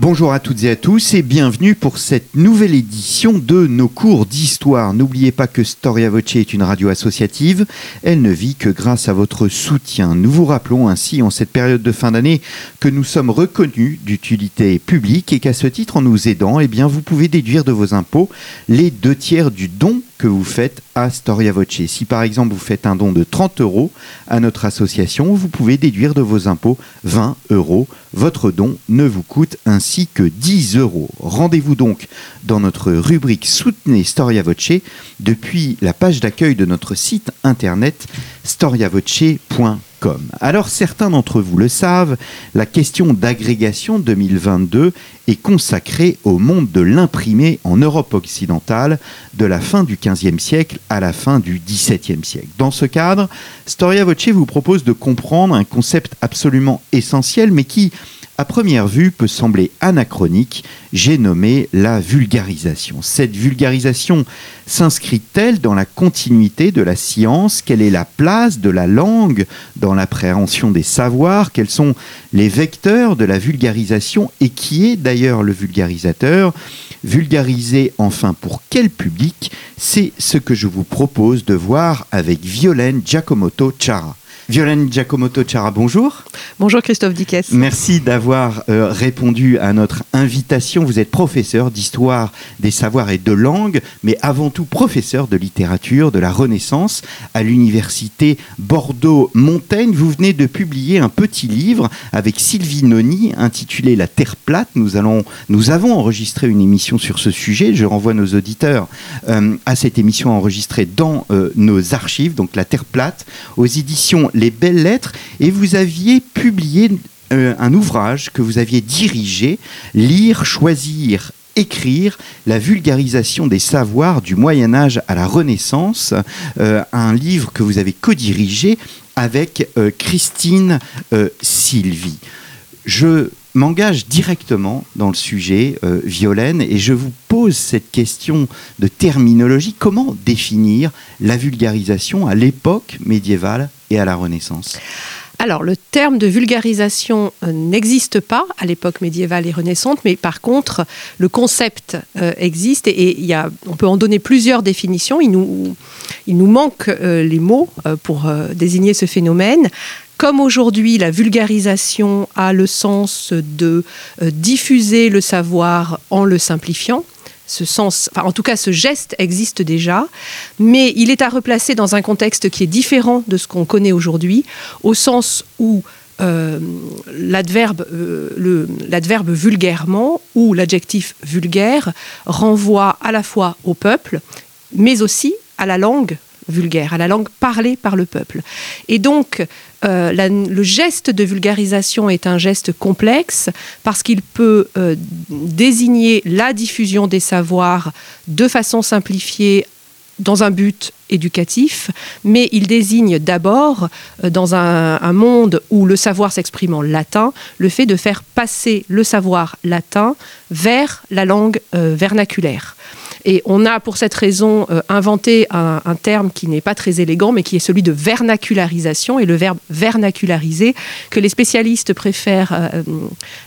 Bonjour à toutes et à tous et bienvenue pour cette nouvelle édition de nos cours d'histoire. N'oubliez pas que Storia Voce est une radio associative. Elle ne vit que grâce à votre soutien. Nous vous rappelons ainsi en cette période de fin d'année que nous sommes reconnus d'utilité publique et qu'à ce titre, en nous aidant, eh vous pouvez déduire de vos impôts les deux tiers du don que vous faites à Storia Voce. Si par exemple vous faites un don de 30 euros à notre association, vous pouvez déduire de vos impôts 20 euros. Votre don ne vous coûte ainsi que 10 euros. Rendez-vous donc dans notre rubrique Soutenez Storia Voce depuis la page d'accueil de notre site internet storiavoce.com. Alors certains d'entre vous le savent, la question d'agrégation 2022 est consacrée au monde de l'imprimé en Europe occidentale de la fin du XVe siècle à la fin du XVIIe siècle. Dans ce cadre, Storia Voce vous propose de comprendre un concept absolument essentiel mais qui, à première vue peut sembler anachronique, j'ai nommé la vulgarisation. Cette vulgarisation s'inscrit-elle dans la continuité de la science? Quelle est la place de la langue dans l'appréhension des savoirs? Quels sont les vecteurs de la vulgarisation? Et qui est d'ailleurs le vulgarisateur? Vulgariser enfin pour quel public? C'est ce que je vous propose de voir avec Violaine Giacomoto Chara. Violaine Giacomoto Chara, bonjour. Bonjour Christophe Dickès. Merci d'avoir euh, répondu à notre invitation. Vous êtes professeur d'histoire des savoirs et de langue, mais avant tout professeur de littérature de la Renaissance à l'université Bordeaux-Montaigne. Vous venez de publier un petit livre avec Sylvie Noni intitulé La Terre plate. Nous, allons, nous avons enregistré une émission sur ce sujet. Je renvoie nos auditeurs euh, à cette émission enregistrée dans euh, nos archives, donc La Terre plate, aux éditions les belles lettres, et vous aviez publié euh, un ouvrage que vous aviez dirigé, Lire, choisir, écrire la vulgarisation des savoirs du Moyen Âge à la Renaissance, euh, un livre que vous avez co-dirigé avec euh, Christine Sylvie. Je m'engage directement dans le sujet, Violaine, et je vous pose cette question de terminologie. Comment définir la vulgarisation à l'époque médiévale et à la Renaissance? Alors, le terme de vulgarisation euh, n'existe pas à l'époque médiévale et renaissante, mais par contre, le concept euh, existe et, y a, on peut en donner plusieurs définitions. Il nous, il nous manque euh, les mots pour désigner ce phénomène. Comme aujourd'hui, la vulgarisation a le sens de diffuser le savoir en le simplifiant, en tout cas ce geste existe déjà, mais il est à replacer dans un contexte qui est différent de ce qu'on connaît aujourd'hui, au sens où euh, l'adverbe euh, vulgairement ou l'adjectif vulgaire renvoie à la fois au peuple, mais aussi à la langue vulgaire, à la langue parlée par le peuple. Et donc, euh, le geste de vulgarisation est un geste complexe parce qu'il peut euh, désigner la diffusion des savoirs de façon simplifiée dans un but éducatif, mais il désigne d'abord, euh, dans un, monde où le savoir s'exprime en latin, le fait de faire passer le savoir latin vers la langue vernaculaire. Et on a pour cette raison euh, inventé un, terme qui n'est pas très élégant, mais qui est celui de vernacularisation, et le verbe vernaculariser, que les spécialistes préfèrent euh,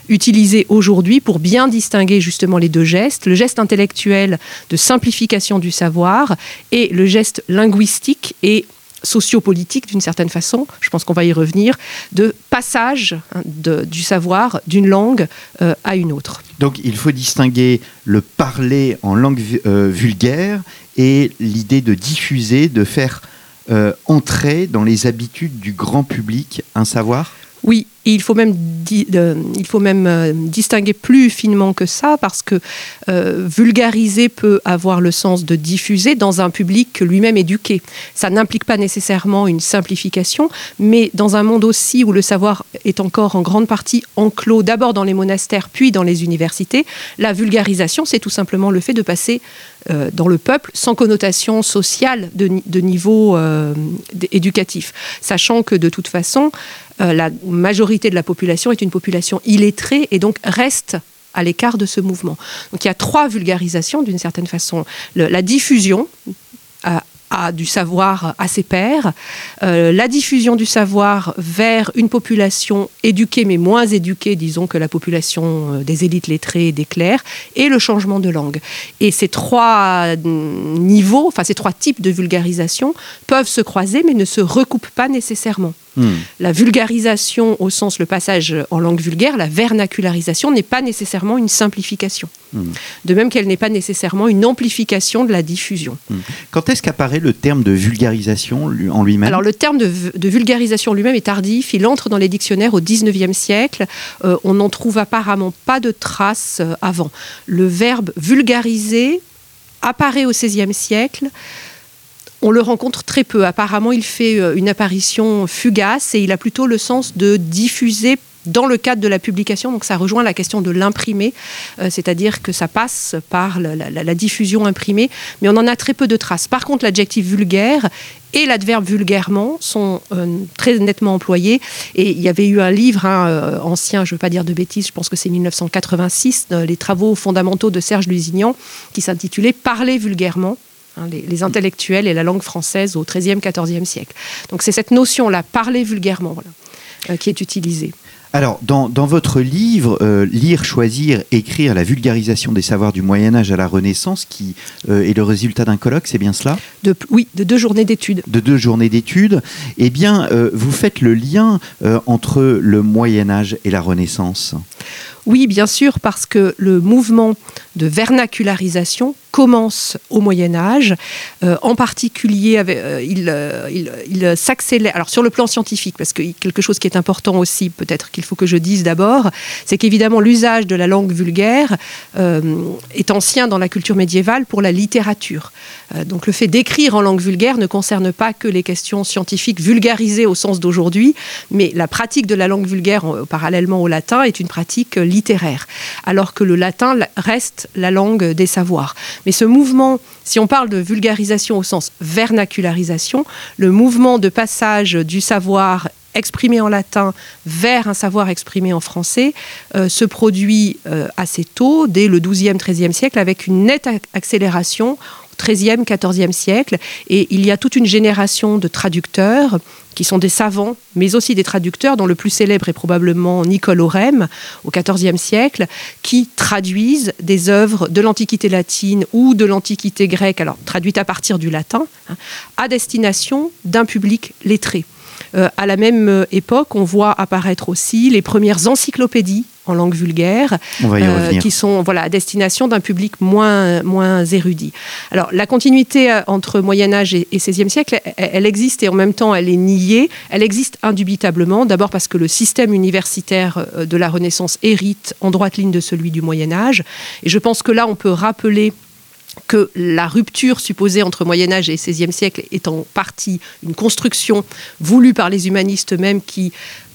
utiliser aujourd'hui pour bien distinguer justement les deux gestes, le geste intellectuel de simplification du savoir et le geste linguistique et sociopolitique d'une certaine façon, je pense qu'on va y revenir, de passage hein, du savoir d'une langue euh, à une autre. Donc il faut distinguer le parler en langue euh, vulgaire et l'idée de diffuser, de faire euh, entrer dans les habitudes du grand public un savoir? Oui, Il faut même, il faut même euh, distinguer plus finement que ça, parce que euh, vulgariser peut avoir le sens de diffuser dans un public lui-même éduqué. Ça n'implique pas nécessairement une simplification, mais dans un monde aussi où le savoir est encore en grande partie enclos, d'abord dans les monastères, puis dans les universités, la vulgarisation, c'est tout simplement le fait de passer euh, dans le peuple sans connotation sociale de, de niveau éducatif, sachant que de toute façon, euh, la majorité de la population est une population illettrée et donc reste à l'écart de ce mouvement. Donc il y a trois vulgarisations d'une certaine façon. la diffusion, du savoir à ses pairs, euh, la diffusion du savoir vers une population éduquée mais moins éduquée, disons que la population euh, des élites lettrées et des clercs, et le changement de langue. Et ces trois niveaux, enfin ces trois types de vulgarisation peuvent se croiser mais ne se recoupent pas nécessairement. Hmm. La vulgarisation, au sens le passage en langue vulgaire, la vernacularisation n'est pas nécessairement une simplification. Hmm. De même qu'elle n'est pas nécessairement une amplification de la diffusion. Hmm. Quand est-ce qu'apparaît le terme de vulgarisation en lui-même? Alors le terme de, vulgarisation lui-même est tardif. Il entre dans les dictionnaires au XIXe siècle. Euh, on n'en trouve apparemment pas de traces euh, avant. Le verbe vulgariser apparaît au XVIe siècle on le rencontre très peu. Apparemment, il fait euh, une apparition fugace et il a plutôt le sens de diffuser dans le cadre de la publication, donc ça rejoint la question de l'imprimé, euh, c'est-à-dire que ça passe par la, diffusion imprimée, mais on en a très peu de traces. Par contre, l'adjectif vulgaire et l'adverbe vulgairement sont euh, très nettement employés. Et il y avait eu un livre hein, ancien, je ne veux pas dire de bêtises, je pense que c'est 1986, les travaux fondamentaux de Serge Lusignan, qui s'intitulait Parler vulgairement. Hein, les, intellectuels et la langue française au XIIIe, XIVe siècle. Donc c'est cette notion-là, parler vulgairement, euh, qui est utilisée. Alors, dans, votre livre, euh, Lire, choisir, écrire, la vulgarisation des savoirs du Moyen Âge à la Renaissance, qui euh, est le résultat d'un colloque, c'est bien cela? De, Oui, de deux journées d'études. De deux journées d'études. Eh bien, vous faites le lien entre le Moyen Âge et la Renaissance. Oui, bien sûr, parce que le mouvement de vernacularisation commence au Moyen Âge. Euh, en particulier, euh, euh, il, s'accélère. Alors sur le plan scientifique, parce que quelque chose qui est important aussi, peut-être qu'il faut que je dise d'abord, c'est qu'évidemment l'usage de la langue vulgaire est ancien dans la culture médiévale pour la littérature. donc le fait d'écrire en langue vulgaire ne concerne pas que les questions scientifiques vulgarisées au sens d'aujourd'hui, mais la pratique de la langue vulgaire parallèlement au latin est une pratique littéraire, alors que le latin reste la langue des savoirs. Mais ce mouvement, si on parle de vulgarisation au sens vernacularisation, le mouvement de passage du savoir exprimé en latin vers un savoir exprimé en français euh, se produit euh, assez tôt, dès le XIIe, XIIIe siècle, avec une nette accélération XIIIe, XIVe siècle. Et il y a toute une génération de traducteurs qui sont des savants, mais aussi des traducteurs, dont le plus célèbre est probablement Nicole Aurem, au XIVe siècle, qui traduisent des œuvres de l'Antiquité latine ou de l'Antiquité grecque, alors traduites à partir du latin, hein, à destination d'un public lettré. Euh, à la même euh, époque, on voit apparaître aussi les premières encyclopédies en langue vulgaire, euh, qui sont voilà, à destination d'un public moins, moins érudit. Alors, la continuité entre Moyen Âge et, XVIe siècle, elle, existe et en même temps, elle est niée. Elle existe indubitablement, d'abord parce que le système universitaire de la Renaissance hérite en droite ligne de celui du Moyen Âge. Et je pense que là, on peut rappeler que la rupture supposée entre Moyen Âge et XVIe siècle est en partie une construction voulue par les humanistes eux-mêmes qui,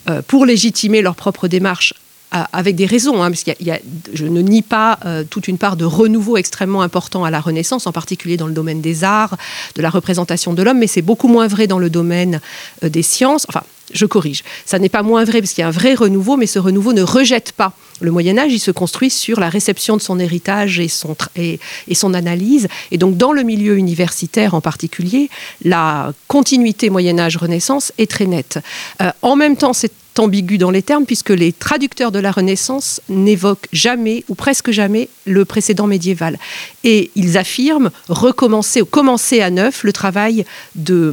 euh, pour légitimer leur propre démarche, avec des raisons, hein, parce qu'il y, a, je ne nie pas euh, toute une part de renouveau extrêmement important à la Renaissance, en particulier dans le domaine des arts, de la représentation de l'homme, mais c'est beaucoup moins vrai dans le domaine euh, des sciences. Enfin, je corrige. Ça n'est pas moins vrai parce qu'il y a un vrai renouveau, mais ce renouveau ne rejette pas le Moyen Âge. Il se construit sur la réception de son héritage et son, et, son analyse. Et donc, dans le milieu universitaire en particulier, la continuité Moyen Âge-Renaissance est très nette. Euh, en même temps, c'est ambigu dans les termes puisque les traducteurs de la Renaissance n'évoquent jamais ou presque jamais le précédent médiéval. Et ils affirment recommencer ou commencer à neuf le travail de,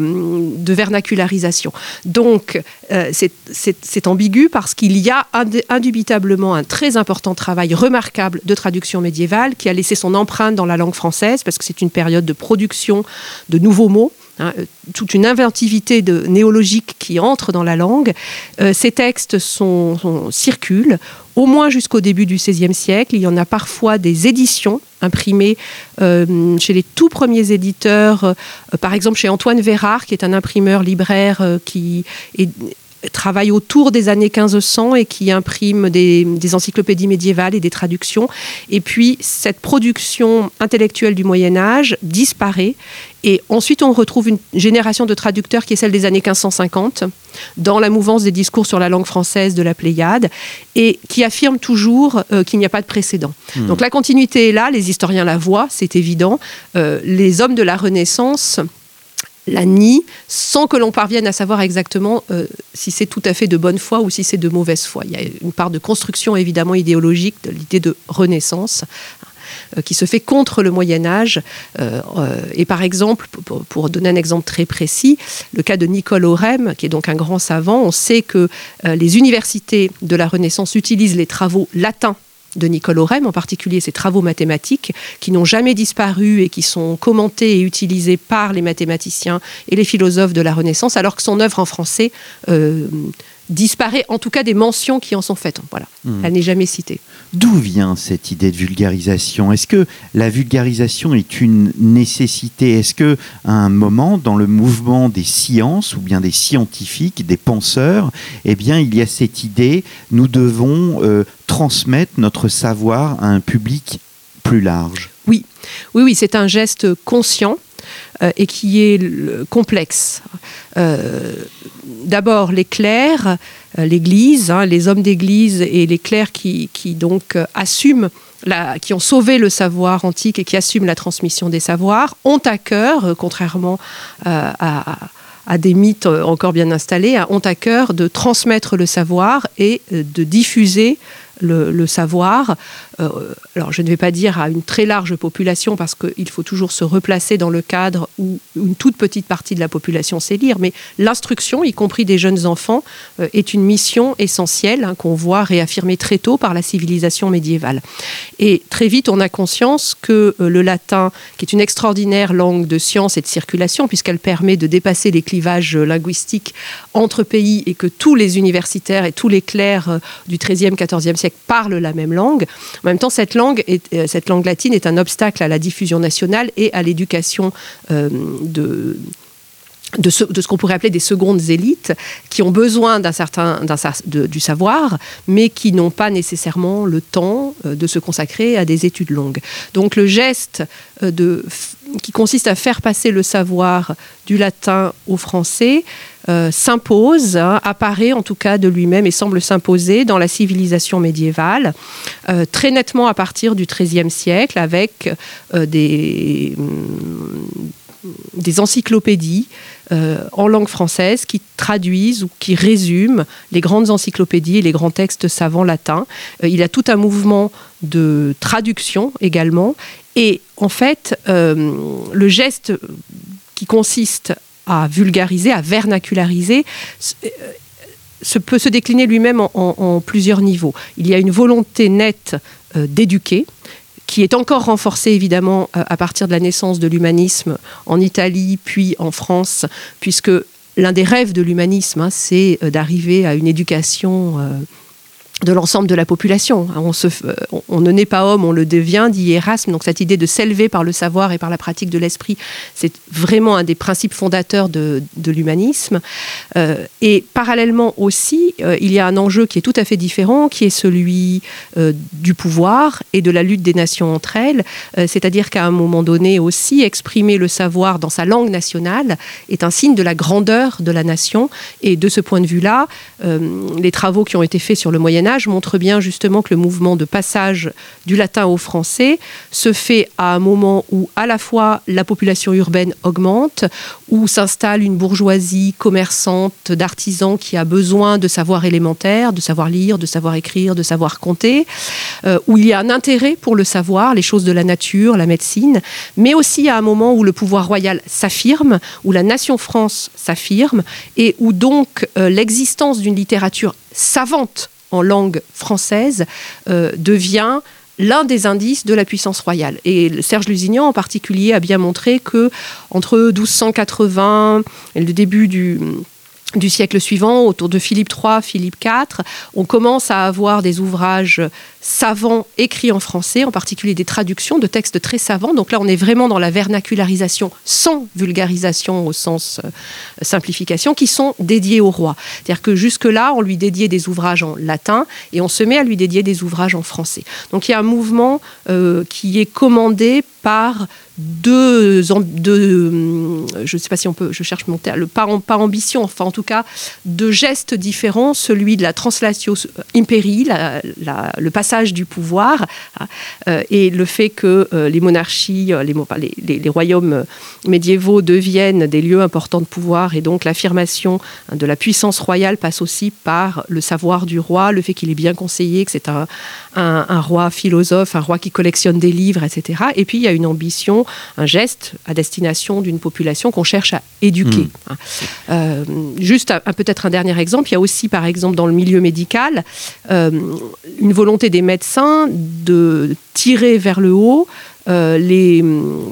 vernacularisation. Donc euh, c'est ambigu parce qu'il y a indubitablement un très important travail remarquable de traduction médiévale qui a laissé son empreinte dans la langue française parce que c'est une période de production de nouveaux mots. Hein, toute une inventivité de, néologique qui entre dans la langue. Euh, c'est textes circulent au moins jusqu'au début du XVIe siècle. Il y en a parfois des éditions imprimées euh, chez les tout premiers éditeurs, euh, par exemple chez Antoine Vérard, qui est un imprimeur libraire qui est travaille autour des années 1500 et qui imprime des, encyclopédies médiévales et des traductions. Et puis cette production intellectuelle du Moyen Âge disparaît. Et ensuite, on retrouve une génération de traducteurs qui est celle des années 1550, dans la mouvance des discours sur la langue française de la Pléiade, et qui affirme toujours euh, qu'il n'y a pas de précédent. Hmm. Donc la continuité est là, les historiens la voient, c'est évident. Euh, les hommes de la Renaissance la nie sans que l'on parvienne à savoir exactement euh, si c'est tout à fait de bonne foi ou si c'est de mauvaise foi. Il y a une part de construction évidemment idéologique de l'idée de renaissance euh, qui se fait contre le Moyen Âge. Euh, et par exemple, pour, donner un exemple très précis, le cas de Nicole Aurem, qui est donc un grand savant, on sait que les universités de la Renaissance utilisent les travaux latins de Nicole Aurem, en particulier ses travaux mathématiques, qui n'ont jamais disparu et qui sont commentés et utilisés par les mathématiciens et les philosophes de la Renaissance, alors que son œuvre en français euh, disparaît, en tout cas des mentions qui en sont faites. Voilà, hmm. elle n'est jamais citée. D'où vient cette idée de vulgarisation? Est-ce que la vulgarisation est une nécessité? Est-ce que à un moment dans le mouvement des sciences ou bien des scientifiques, des penseurs, eh bien il y a cette idée nous devons euh, transmettre notre savoir à un public plus large? Oui, oui, oui, c'est un geste conscient euh, et qui est complexe. Euh, d'abord, les clercs, euh, l'Église, hein, les hommes d'Église et les clercs qui, donc assument qui ont sauvé le savoir antique et qui assument la transmission des savoirs, ont à cœur, contrairement à, des mythes encore bien installés, ont à cœur de transmettre le savoir et de diffuser le, savoir. Euh, alors je ne vais pas dire à une très large population parce qu'il faut toujours se replacer dans le cadre où une toute petite partie de la population sait lire, mais l'instruction, y compris des jeunes enfants, euh, est une mission essentielle hein, qu'on voit réaffirmée très tôt par la civilisation médiévale. Et très vite, on a conscience que euh, le latin, qui est une extraordinaire langue de science et de circulation, puisqu'elle permet de dépasser les clivages linguistiques entre pays et que tous les universitaires et tous les clercs du XIIIe, XIVe siècle parlent la même langue. En même temps, cette langue, euh, cette langue latine est un obstacle à la diffusion nationale et à l'éducation euh, de de ce, qu'on pourrait appeler des secondes élites, qui ont besoin d'un certain, du savoir, mais qui n'ont pas nécessairement le temps euh, de se consacrer à des études longues. Donc le geste qui consiste à faire passer le savoir du latin au français euh, s'impose, hein, apparaît en tout cas de lui-même et semble s'imposer dans la civilisation médiévale, euh, très nettement à partir du XIIIe siècle, avec euh, des, mm, des encyclopédies en langue française qui traduisent ou qui résument les grandes encyclopédies et les grands textes savants latins. il a tout un mouvement de traduction également. Et en fait, le geste qui consiste à vulgariser, à vernaculariser, euh, peut se décliner lui-même en, plusieurs niveaux. Il y a une volonté nette euh, d'éduquer, qui est encore renforcée évidemment euh, à partir de la naissance de l'humanisme en Italie puis en France, puisque l'un des rêves de l'humanisme, hein, c'est d'arriver à une éducation de l'ensemble de la population. On, se, on, ne naît pas homme, on le devient, dit Erasme. Donc cette idée de s'élever par le savoir et par la pratique de l'esprit, c'est vraiment un des principes fondateurs de, l'humanisme. Euh, et parallèlement aussi, euh, il y a un enjeu qui est tout à fait différent, qui est celui euh, du pouvoir et de la lutte des nations entre elles. C'est-à-dire qu'à un moment donné aussi, exprimer le savoir dans sa langue nationale est un signe de la grandeur de la nation. Et de ce point de vue-là, les travaux qui ont été faits sur le Moyen montre bien justement que le mouvement de passage du latin au français se fait à un moment où à la fois la population urbaine augmente, où s'installe une bourgeoisie commerçante d'artisans qui a besoin de savoir élémentaire, de savoir lire, de savoir écrire, de savoir compter, euh, où il y a un intérêt pour le savoir, les choses de la nature, la médecine, mais aussi à un moment où le pouvoir royal s'affirme, où la nation France s'affirme, et où donc euh, l'existence d'une littérature savante langue française euh, devient l'un des indices de la puissance royale. Et Serge Lusignan en particulier a bien montré que entre 1280 et le début du du siècle suivant, autour de Philippe III, Philippe IV, on commence à avoir des ouvrages savants écrits en français, en particulier des traductions de textes très savants. Donc là, on est vraiment dans la vernacularisation sans vulgarisation au sens euh, simplification, qui sont dédiés au roi. C'est-à-dire que jusque-là, on lui dédiait des ouvrages en latin et on se met à lui dédier des ouvrages en français. Donc il y a un mouvement euh, qui est commandé par deux, deux hum, je sais pas si on peut, je cherche mon terme, par, par ambition, enfin en tout cas, deux gestes différents, celui de la translatio imperi, le passage du pouvoir, hein, euh, et le fait que euh, les monarchies, euh, les, royaumes médiévaux deviennent des lieux importants de pouvoir, et donc l'affirmation hein, de la puissance royale passe aussi par le savoir du roi, le fait qu'il est bien conseillé, que c'est un roi philosophe, un roi qui collectionne des livres, etc. Et puis il y a une ambition un geste à destination d'une population qu'on cherche à éduquer. Hein. Euh, juste peut-être un dernier exemple, il y a aussi par exemple dans le milieu médical euh, une volonté des médecins de tirer vers le haut euh, les,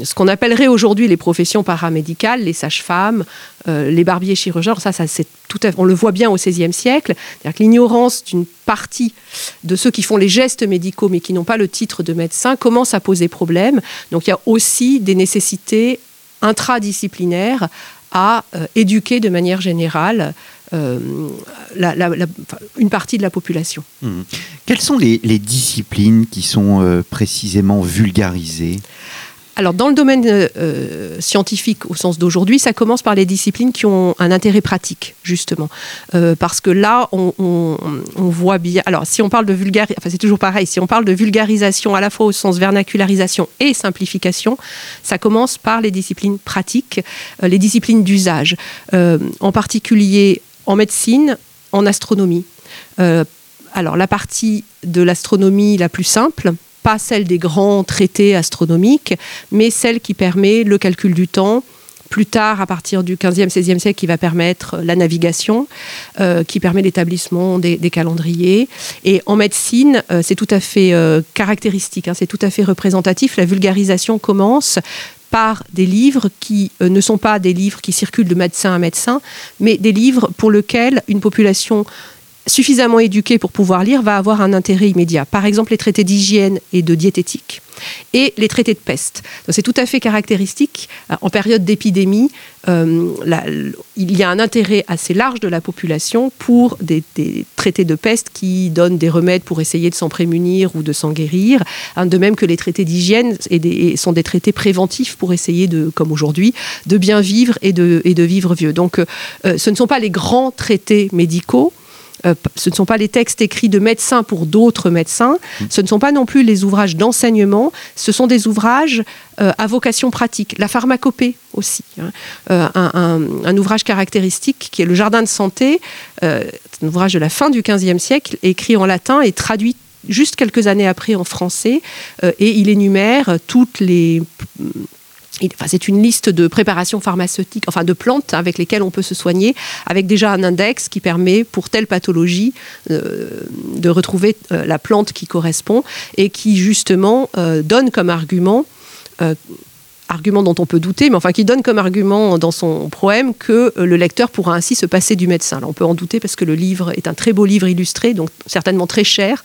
ce qu'on appellerait aujourd'hui les professions paramédicales, les sages-femmes, euh, les barbiers chirurgiens, ça, ça c'est tout à, on le voit bien au XVIe siècle, c'est-à-dire que l'ignorance d'une partie de ceux qui font les gestes médicaux mais qui n'ont pas le titre de médecin commence à poser problème. Donc il y a aussi des nécessités intradisciplinaires à euh, éduquer de manière générale la, la, la, une partie de la population. Mmh. Quelles sont les, les, disciplines qui sont euh, précisément vulgarisées? Alors, dans le domaine euh, scientifique au sens d'aujourd'hui, ça commence par les disciplines qui ont un intérêt pratique, justement. Euh, parce que là, on, on, on, voit bien. Alors, si on parle de vulgarisation, enfin, c'est toujours pareil, si on parle de vulgarisation à la fois au sens vernacularisation et simplification, ça commence par les disciplines pratiques, euh, les disciplines d'usage. Euh, en particulier en médecine, en astronomie. Euh, alors, la partie de l'astronomie la plus simple, pas celle des grands traités astronomiques, mais celle qui permet le calcul du temps, plus tard, à partir du 15e, 16e siècle, qui va permettre la navigation, euh, qui permet l'établissement des, calendriers. Et en médecine, euh, c'est tout à fait caractéristique, hein, c'est tout à fait représentatif. La vulgarisation commence par des livres qui euh, ne sont pas des livres qui circulent de médecin à médecin, mais des livres pour lesquels une population suffisamment éduquée pour pouvoir lire va avoir un intérêt immédiat. Par exemple, les traités d'hygiène et de diététique et les traités de peste. C'est tout à fait caractéristique. Euh, en période d'épidémie, euh, il y a un intérêt assez large de la population pour des, traités de peste qui donnent des remèdes pour essayer de s'en prémunir ou de s'en guérir. Hein, de même que les traités d'hygiène sont des traités préventifs pour essayer de, comme aujourd'hui, de bien vivre et de, et de vivre vieux. Donc, euh, ce ne sont pas les grands traités médicaux euh, ce ne sont pas les textes écrits de médecins pour d'autres médecins, ce ne sont pas non plus les ouvrages d'enseignement, ce sont des ouvrages euh, à vocation pratique. La pharmacopée aussi, hein. euh, un, un, un, ouvrage caractéristique qui est le Jardin de santé, un ouvrage de la fin du XVe siècle, écrit en latin et traduit juste quelques années après en français, et il énumère toutes les C'est une liste de préparations pharmaceutiques, enfin de plantes avec lesquelles on peut se soigner, avec déjà un index qui permet pour telle pathologie euh, de retrouver euh, la plante qui correspond et qui justement euh, donne comme argument argument dont on peut douter, mais enfin qui donne comme argument dans son poème que euh, le lecteur pourra ainsi se passer du médecin. On peut en douter parce que le livre est un très beau livre illustré, donc certainement très cher.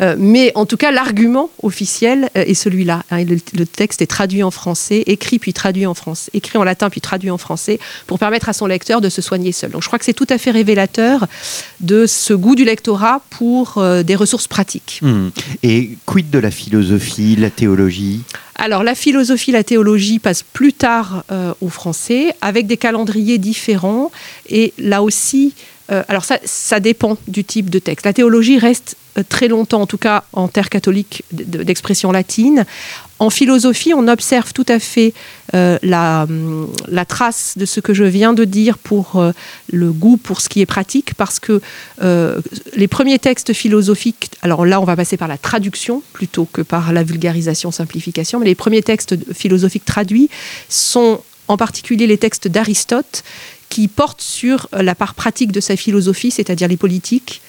Euh, mais en tout cas, l'argument officiel euh, est celui-là. Hein, le, texte est traduit en français, écrit puis traduit en français, écrit en latin puis traduit en français, pour permettre à son lecteur de se soigner seul. Donc je crois que c'est tout à fait révélateur de ce goût du lectorat pour des ressources pratiques. Mmh. Et quid de la philosophie, la théologie? Alors la philosophie, la théologie passe plus tard euh, au français avec des calendriers différents et là aussi, euh, alors ça, ça dépend du type de texte. La théologie reste euh, très longtemps, en tout cas en terre catholique d'expression latine. En philosophie, on observe tout à fait euh, la, la trace de ce que je viens de dire pour euh, le goût pour ce qui est pratique, parce que euh, les premiers textes philosophiques, alors là on va passer par la traduction plutôt que par la vulgarisation, simplification, mais les premiers textes philosophiques traduits sont en particulier les textes d'Aristote qui portent sur la part pratique de sa philosophie, c'est-à-dire les politiques,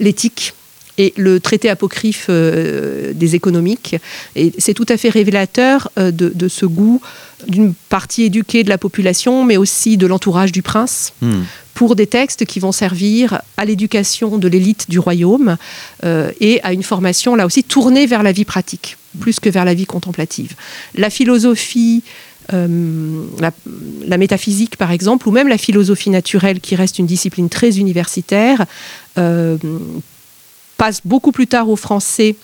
l'éthique, et le traité apocryphe euh, des économiques. Et c'est tout à fait révélateur euh, de, de, ce goût d'une partie éduquée de la population, mais aussi de l'entourage du prince, mmh. pour des textes qui vont servir à l'éducation de l'élite du royaume et à une formation là aussi tournée vers la vie pratique, plus que vers la vie contemplative. La philosophie la, métaphysique, par exemple, ou même la philosophie naturelle, qui reste une discipline très universitaire, passe beaucoup plus tard au français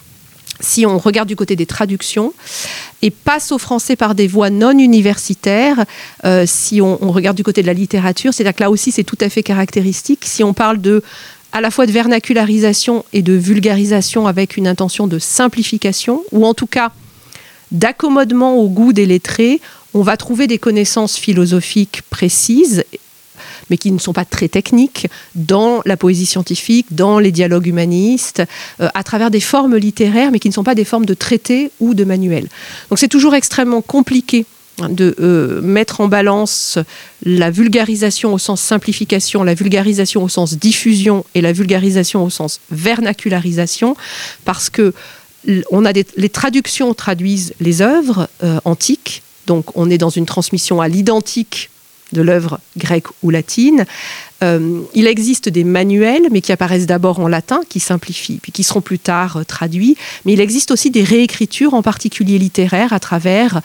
si on regarde du côté des traductions, et passe au français par des voies non universitaires, euh, si on, regarde du côté de la littérature, c'est-à-dire que là aussi c'est tout à fait caractéristique. Si on parle de à la fois de vernacularisation et de vulgarisation avec une intention de simplification, ou en tout cas d'accommodement au goût des lettrés, on va trouver des connaissances philosophiques précises mais qui ne sont pas très techniques, dans la poésie scientifique, dans les dialogues humanistes, euh, à travers des formes littéraires, mais qui ne sont pas des formes de traités ou de manuels. Donc c'est toujours extrêmement compliqué de euh, mettre en balance la vulgarisation au sens simplification, la vulgarisation au sens diffusion et la vulgarisation au sens vernacularisation, parce que on a les traductions traduisent les œuvres euh, antiques, donc on est dans une transmission à l'identique de l'œuvre grecque ou latine. Euh, il existe des manuels, mais qui apparaissent d'abord en latin, qui simplifient, puis qui seront plus tard euh, traduits. Mais il existe aussi des réécritures, en particulier littéraires, à travers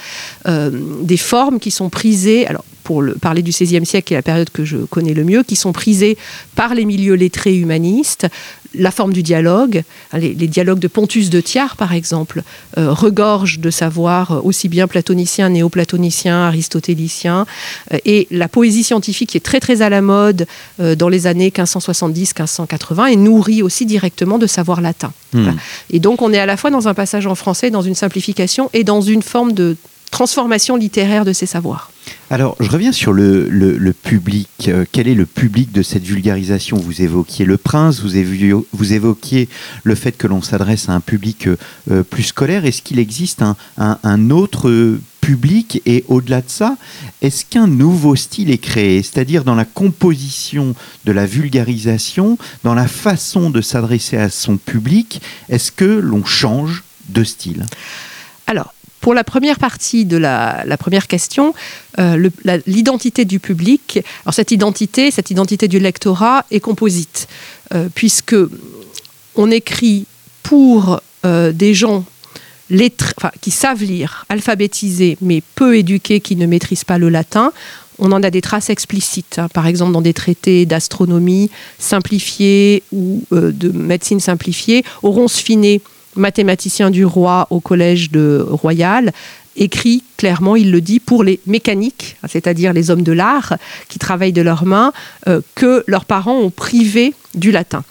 euh, des formes qui sont prisées. Pour parler du XVIe siècle, qui est la période que je connais le mieux, qui sont prisées par les milieux lettrés humanistes, la forme du dialogue, les, dialogues de Pontus de Thiard par exemple, euh, regorgent de savoir euh, aussi bien platonicien, néoplatonicien, aristotélicien, euh, et la poésie scientifique qui est très très à la mode dans les années 1570-1580 et nourrit aussi directement de savoir latin. Hmm. Et donc on est à la fois dans un passage en français, dans une simplification et dans une forme de transformation littéraire de ces savoirs. Alors, je reviens sur le, public. Euh, quel est le public de cette vulgarisation Vous évoquiez le prince, vous, évoquiez, le fait que l'on s'adresse à un public euh, euh, plus scolaire. Est-ce qu'il existe un, autre public Et au-delà de ça, est-ce qu'un nouveau style est créé C'est-à-dire dans la composition de la vulgarisation, dans la façon de s'adresser à son public, est-ce que l'on change de style? Alors, pour la première partie de la, première question, euh, l'identité du public, alors cette identité, cette identité du lectorat est composite, euh, puisque on écrit pour euh, des gens qui savent lire, alphabétisés, mais peu éduqués, qui ne maîtrisent pas le latin. On en a des traces explicites, hein, par exemple dans des traités d'astronomie simplifiés ou de médecine simplifiée. Oronce Finet mathématicien du roi au collège de Royal, écrit clairement, il le dit, pour les mécaniques, c'est-à-dire les hommes de l'art qui travaillent de leurs mains, euh, que leurs parents ont privé du latin.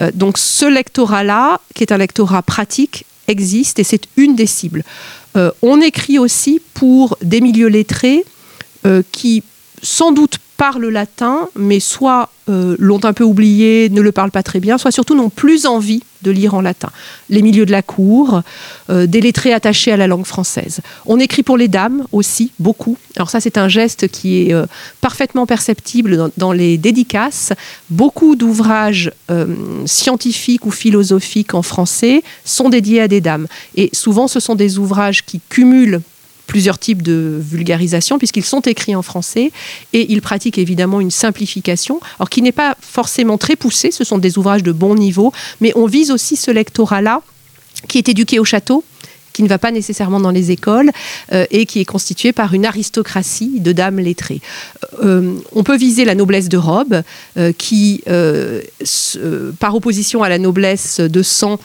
Euh, donc ce lectorat-là, qui est un lectorat pratique, existe et c'est une des cibles. Euh, on écrit aussi pour des milieux lettrés qui sans doute parlent latin, mais soit euh, l'ont un peu oublié, ne le parlent pas très bien, soit surtout n'ont plus envie de lire en latin. Les milieux de la cour, euh, des lettrés attachés à la langue française. On écrit pour les dames aussi, beaucoup. Alors ça, c'est un geste qui est euh, parfaitement perceptible dans, les dédicaces. Beaucoup d'ouvrages scientifiques ou philosophiques en français sont dédiés à des dames. Et souvent, ce sont des ouvrages qui cumulent plusieurs types de vulgarisation, puisqu'ils sont écrits en français et ils pratiquent évidemment une simplification, alors qui n'est pas forcément très poussée, ce sont des ouvrages de bon niveau, mais on vise aussi ce lectorat-là qui est éduqué au château, qui ne va pas nécessairement dans les écoles euh, et qui est constitué par une aristocratie de dames lettrées. Euh, on peut viser la noblesse de robe, euh, qui, par opposition à la noblesse de sang,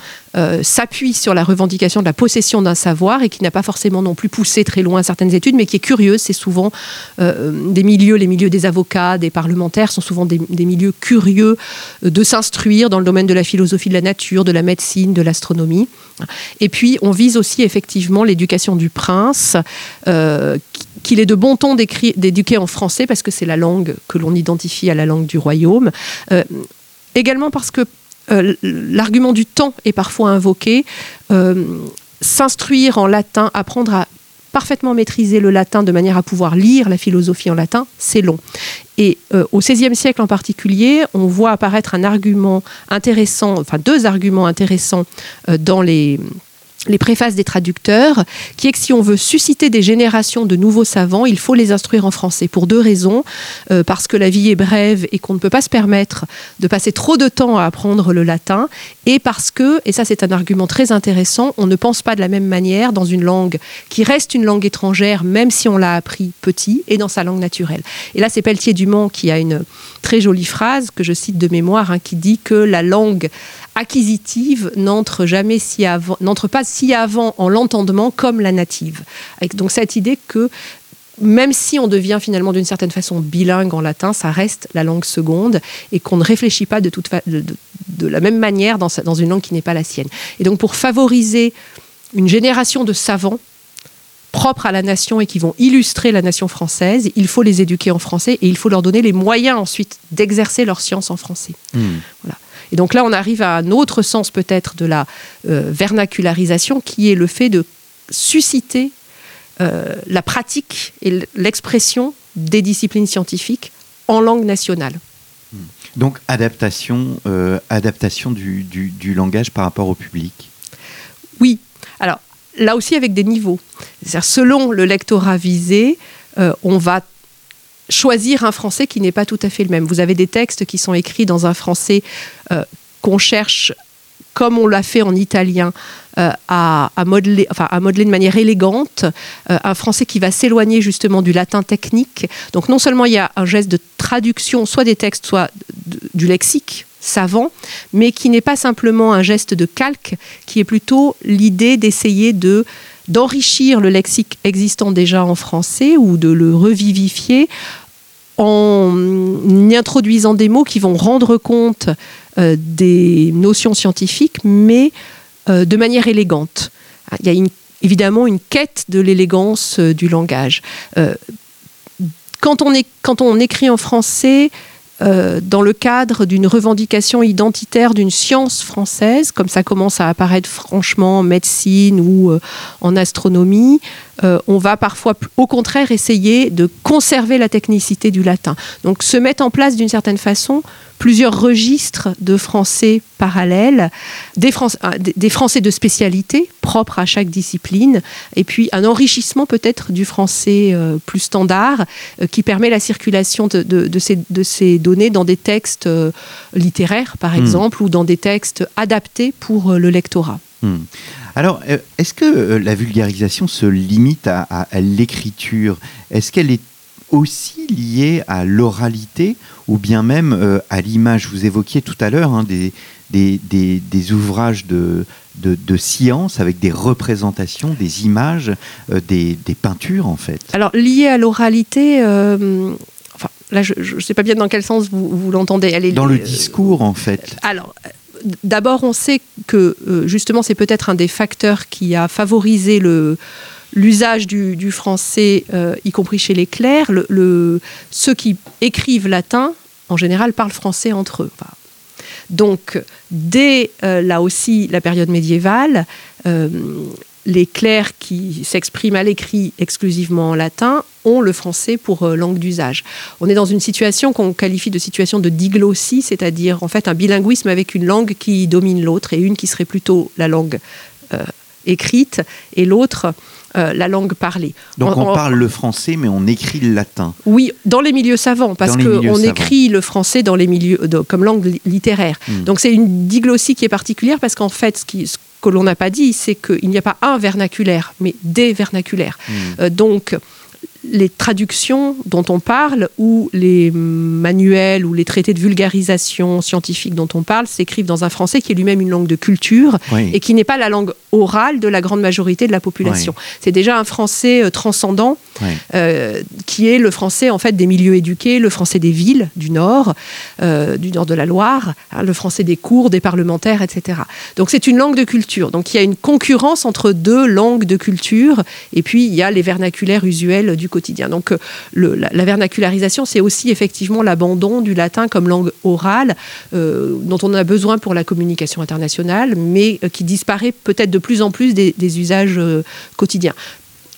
s'appuie sur la revendication de la possession d'un savoir et qui n'a pas forcément non plus poussé très loin certaines études, mais qui est curieuse. C'est souvent des milieux, les milieux des avocats, des parlementaires, sont souvent des, milieux curieux de s'instruire dans le domaine de la philosophie de la nature, de la médecine, de l'astronomie. Et puis, on vise aussi effectivement l'éducation du prince, euh, qu'il est de bon ton d'éduquer en français parce que c'est la langue que l'on identifie à la langue du royaume. Euh, également parce que euh, l'argument du temps est parfois invoqué. S'instruire en latin, apprendre à parfaitement maîtriser le latin de manière à pouvoir lire la philosophie en latin, c'est long. Et au XVIe siècle en particulier, on voit apparaître un argument intéressant, enfin deux arguments intéressants dans les les préfaces des traducteurs, qui est que si on veut susciter des générations de nouveaux savants, il faut les instruire en français pour deux raisons. Euh, parce que la vie est brève et qu'on ne peut pas se permettre de passer trop de temps à apprendre le latin, et parce que, et ça c'est un argument très intéressant, on ne pense pas de la même manière dans une langue qui reste une langue étrangère, même si on l'a appris petit, et dans sa langue naturelle. Et là c'est Pelletier-Dumont qui a une très jolie phrase que je cite de mémoire, hein, qui dit que la langue acquisitive n'entre jamais si avant, n'entre pas si avant en l'entendement comme la native. Avec donc cette idée que même si on devient finalement d'une certaine façon bilingue en latin, ça reste la langue seconde et qu'on ne réfléchit pas de, toute de, la même manière dans, dans une langue qui n'est pas la sienne. Et donc pour favoriser une génération de savants propres à la nation et qui vont illustrer la nation française, il faut les éduquer en français et il faut leur donner les moyens ensuite d'exercer leur science en français. Hmm. Voilà. Et donc là, on arrive à un autre sens peut-être de la euh, vernacularisation, qui est le fait de susciter euh, la pratique et l'expression des disciplines scientifiques en langue nationale. Hmm. Donc adaptation, euh, adaptation du, du, langage par rapport au public? Oui. Là aussi avec des niveaux. Selon le lectorat visé, on va choisir un français qui n'est pas tout à fait le même. Vous avez des textes qui sont écrits dans un français euh, qu'on cherche comme on l'a fait en italien, euh, à, modeler, enfin, à modeler de manière élégante, euh, un français qui va s'éloigner justement du latin technique. Donc non seulement il y a un geste de traduction, soit des textes, soit du lexique savant, mais qui n'est pas simplement un geste de calque, qui est plutôt l'idée d'essayer de d'enrichir le lexique existant déjà en français ou de le revivifier en introduisant des mots qui vont rendre compte euh, des notions scientifiques, mais euh, de manière élégante. Il y a évidemment une quête de l'élégance euh, du langage. quand on écrit en français, dans le cadre d'une revendication identitaire d'une science française, comme ça commence à apparaître franchement en médecine ou en astronomie, euh, on va parfois au contraire essayer de conserver la technicité du latin. Donc se mettre en place d'une certaine façon plusieurs registres de français parallèles, des, euh, français de spécialité propres à chaque discipline, et puis un enrichissement peut-être du français euh, plus standard qui permet la circulation de, ces, données dans des textes littéraires, par hmm. exemple, ou dans des textes adaptés pour le lectorat. Hmm. Alors, euh, est-ce que euh, la vulgarisation se limite à, l'écriture? Est-ce qu'elle est aussi liée à l'oralité ou bien même euh, à l'image? Vous évoquiez tout à l'heure hein, des, des, ouvrages de, de, science avec des représentations, des images, des, peintures en fait. Alors, liée à l'oralité, là je ne sais pas bien dans quel sens vous, vous l'entendez. Dans le discours en fait. Alors, d'abord, on sait que euh, justement, c'est peut-être un des facteurs qui a favorisé l'usage du, français, euh, y compris chez les clercs. Le, ceux qui écrivent latin, en général, parlent français entre eux. donc, dès euh, là aussi la période médiévale, les clercs qui s'expriment à l'écrit exclusivement en latin ont le français pour euh, langue d'usage. On est dans une situation qu'on qualifie de situation de diglossie, c'est-à-dire en fait un bilinguisme avec une langue qui domine l'autre et une qui serait plutôt la langue euh, écrite et l'autre euh, la langue parlée. Donc on, parle le français, mais on écrit le latin. Oui, dans les milieux savants, parce qu'on écrit le français dans les milieux, comme langue littéraire. Hmm. Donc c'est une diglossie qui est particulière, parce qu'en fait, ce, qui, que l'on n'a pas dit, c'est qu'il n'y a pas un vernaculaire, mais des vernaculaires. Hmm. donc les traductions dont on parle ou les manuels ou les traités de vulgarisation scientifique dont on parle s'écrivent dans un français qui est lui-même une langue de culture et qui n'est pas la langue orale de la grande majorité de la population. C'est déjà un français euh, transcendant euh, qui est le français en fait des milieux éduqués, le français des villes du nord, euh, du nord de la Loire, hein, le français des cours, des parlementaires, etc. Donc c'est une langue de culture. Donc il y a une concurrence entre deux langues de culture et puis il y a les vernaculaires usuels du Donc euh, la, vernacularisation, c'est aussi effectivement l'abandon du latin comme langue orale, euh, dont on a besoin pour la communication internationale, mais euh, qui disparaît peut-être de plus en plus des, usages quotidiens.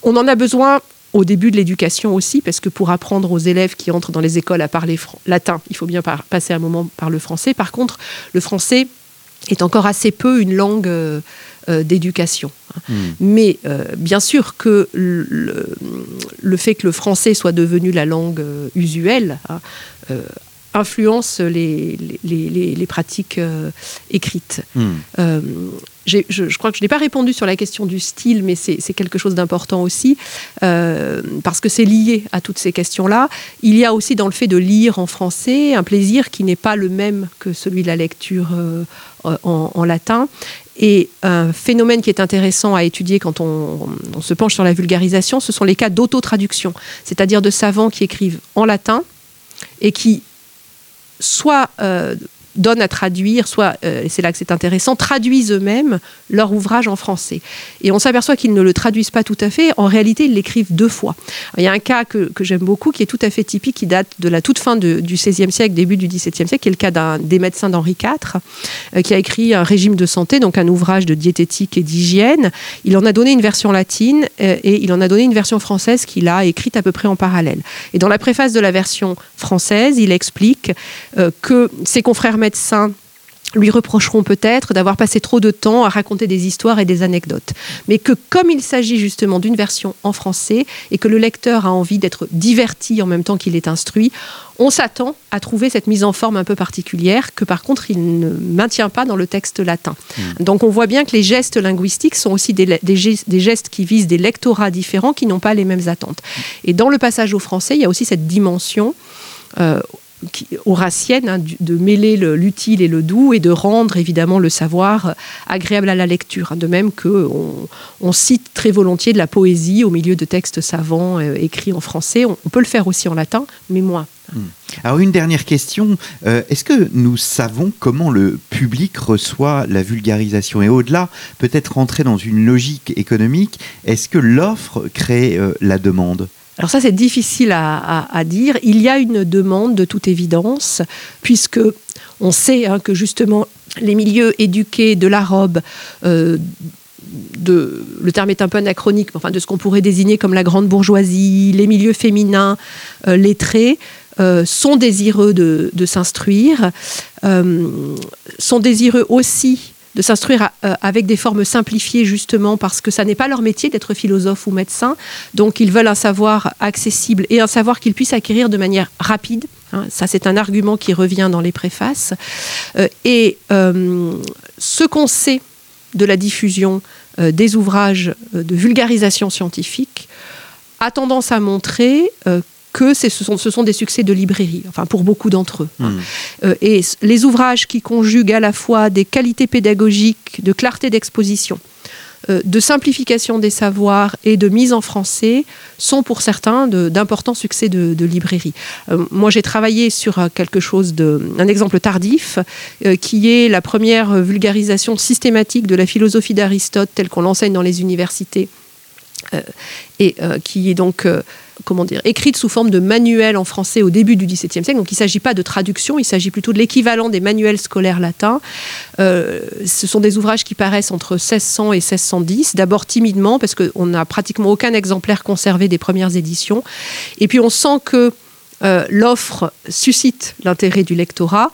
On en a besoin au début de l'éducation aussi, parce que pour apprendre aux élèves qui entrent dans les écoles à parler latin, il faut bien passer un moment par le français. Par contre, le français est encore assez peu une langue euh, euh, d'éducation. Hmm. Mais euh, bien sûr que le, le fait que le français soit devenu la langue usuelle hein, influence les, les- les- les pratiques écrites. Hmm. Je, crois que je n'ai pas répondu sur la question du style, mais c'est quelque chose d'important aussi, euh, parce que c'est lié à toutes ces questions-là. Il y a aussi dans le fait de lire en français un plaisir qui n'est pas le même que celui de la lecture euh, en, latin. Et un phénomène qui est intéressant à étudier quand on, on se penche sur la vulgarisation, ce sont les cas d'autotraduction, c'est-à-dire de savants qui écrivent en latin et qui soit euh, donnent à traduire, soit, euh, c'est là que c'est intéressant, traduisent eux-mêmes leur ouvrage en français. Et on s'aperçoit qu'ils ne le traduisent pas tout à fait. En réalité, ils l'écrivent deux fois. Il y a un cas que, j'aime beaucoup, qui est tout à fait typique, qui date de la toute fin du XVIe siècle, début du XVIIe siècle, qui est le cas d'un des médecins d'Henri IV, euh, qui a écrit un régime de santé, donc un ouvrage de diététique et d'hygiène. Il en a donné une version latine euh, et il en a donné une version française qu'il a écrite à peu près en parallèle. Et dans la préface de la version française, il explique euh, que ses confrères médecins lui reprocheront peut-être d'avoir passé trop de temps à raconter des histoires et des anecdotes. Mais que comme il s'agit justement d'une version en français et que le lecteur a envie d'être diverti en même temps qu'il est instruit, on s'attend à trouver cette mise en forme un peu particulière que par contre il ne maintient pas dans le texte latin. Donc on voit bien que les gestes linguistiques sont aussi des, des gestes, des gestes qui visent des lectorats différents qui n'ont pas les mêmes attentes. Et dans le passage au français, il y a aussi cette dimension euh, qui- horacienne, hein, de mêler le- l'utile et le doux et de rendre évidemment le savoir euh, agréable à la lecture. hein. De même que on, cite très volontiers de la poésie au milieu de textes savants euh, écrits en français. On, peut le faire aussi en latin, mais moins. Alors une dernière question, Euh, est-ce que nous savons comment le public reçoit la vulgarisation? Et au-delà, peut-être rentrer dans une logique économique, est-ce que l'offre crée la demande? Alors ça, c'est difficile à, dire. Il y a une demande de toute évidence, puisque on sait hein, que justement les milieux éduqués de la robe, euh, le terme est un peu anachronique, mais enfin de ce qu'on pourrait désigner comme la grande bourgeoisie, les milieux féminins, euh, lettrés, euh, sont désireux de, s'instruire, sont désireux aussi de s'instruire euh, avec des formes simplifiées justement parce que ça n'est pas leur métier d'être philosophe ou médecin. Donc ils veulent un savoir accessible et un savoir qu'ils puissent acquérir de manière rapide. hein. ça, c'est un argument qui revient dans les préfaces. Euh, et euh, ce qu'on sait de la diffusion des ouvrages de vulgarisation scientifique a tendance à montrer que ce sont, ce sont des succès de librairie, enfin pour beaucoup d'entre eux. Hmm. Euh, et les ouvrages qui conjuguent à la fois des qualités pédagogiques, de clarté d'exposition, euh, de simplification des savoirs et de mise en français sont pour certains d'importants succès de, de librairie. Euh, moi, j'ai travaillé sur quelque chose de, un exemple tardif, euh, qui est la première vulgarisation systématique de la philosophie d'Aristote telle qu'on l'enseigne dans les universités, et qui est donc comment dire, écrite sous forme de manuel en français au début du XVIIe siècle. Donc il ne s'agit pas de traduction, il s'agit plutôt de l'équivalent des manuels scolaires latins. Euh, ce sont des ouvrages qui paraissent entre 1600 et 1610, d'abord timidement, parce qu'on n'a pratiquement aucun exemplaire conservé des premières éditions. Et puis on sent que euh, l'offre suscite l'intérêt du lectorat,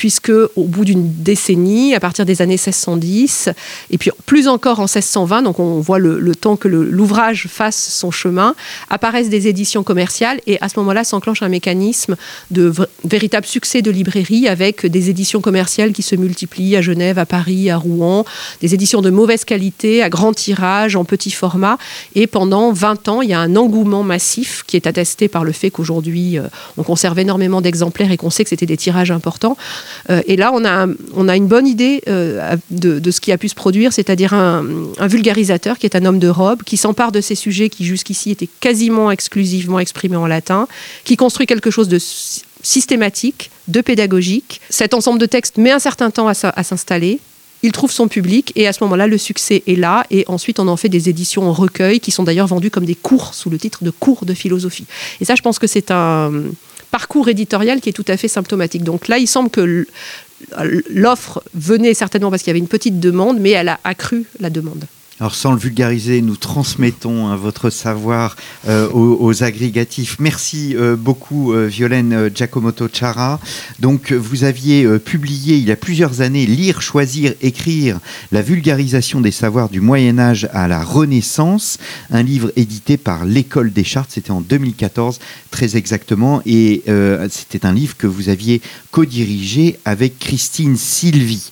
puisque au bout d'une décennie, à partir des années 1610, et puis plus encore en 1620, donc on voit le, temps que l'ouvrage fasse son chemin, apparaissent des éditions commerciales, et à ce moment-là s'enclenche un mécanisme de véritable succès de librairie, avec des éditions commerciales qui se multiplient à Genève, à Paris, à Rouen, des éditions de mauvaise qualité, à grand tirage, en petit format, et pendant 20 ans, il y a un engouement massif qui est attesté par le fait qu'aujourd'hui, euh, on conserve énormément d'exemplaires et qu'on sait que c'était des tirages importants. Euh, et là, on a, on a une bonne idée euh, de, de ce qui a pu se produire, c'est-à-dire un, vulgarisateur qui est un homme de robe, qui s'empare de ces sujets qui jusqu'ici étaient quasiment exclusivement exprimés en latin, qui construit quelque chose de sy- systématique, de pédagogique. Cet ensemble de textes met un certain temps à à s'installer. Il trouve son public et à ce moment-là, le succès est là. Et ensuite, on en fait des éditions en recueil qui sont d'ailleurs vendues comme des cours sous le titre de cours de philosophie. Et ça, je pense que c'est un parcours éditorial qui est tout à fait symptomatique. Donc là, il semble que l'offre venait certainement parce qu'il y avait une petite demande, mais elle a accru la demande. Alors sans le vulgariser, nous transmettons hein, votre savoir euh, aux, agrégatifs. Merci euh, beaucoup euh, Violaine Giacomoto Chara. Donc vous aviez publié il y a plusieurs années Lire, choisir, écrire, la vulgarisation des savoirs du Moyen Âge à la Renaissance, un livre édité par l'École des Chartes, c'était en 2014 très exactement, et c'était un livre que vous aviez co-dirigé avec Christine Sylvie.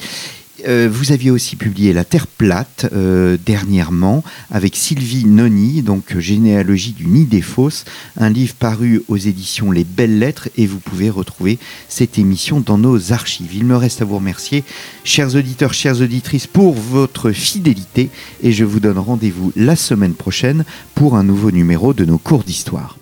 Euh, vous aviez aussi publié La Terre plate euh, dernièrement avec Sylvie Noni, donc Généalogie du nid des fosses, un livre paru aux éditions Les Belles Lettres et vous pouvez retrouver cette émission dans nos archives. Il me reste à vous remercier, chers auditeurs, chères auditrices, pour votre fidélité et je vous donne rendez-vous la semaine prochaine pour un nouveau numéro de nos cours d'histoire.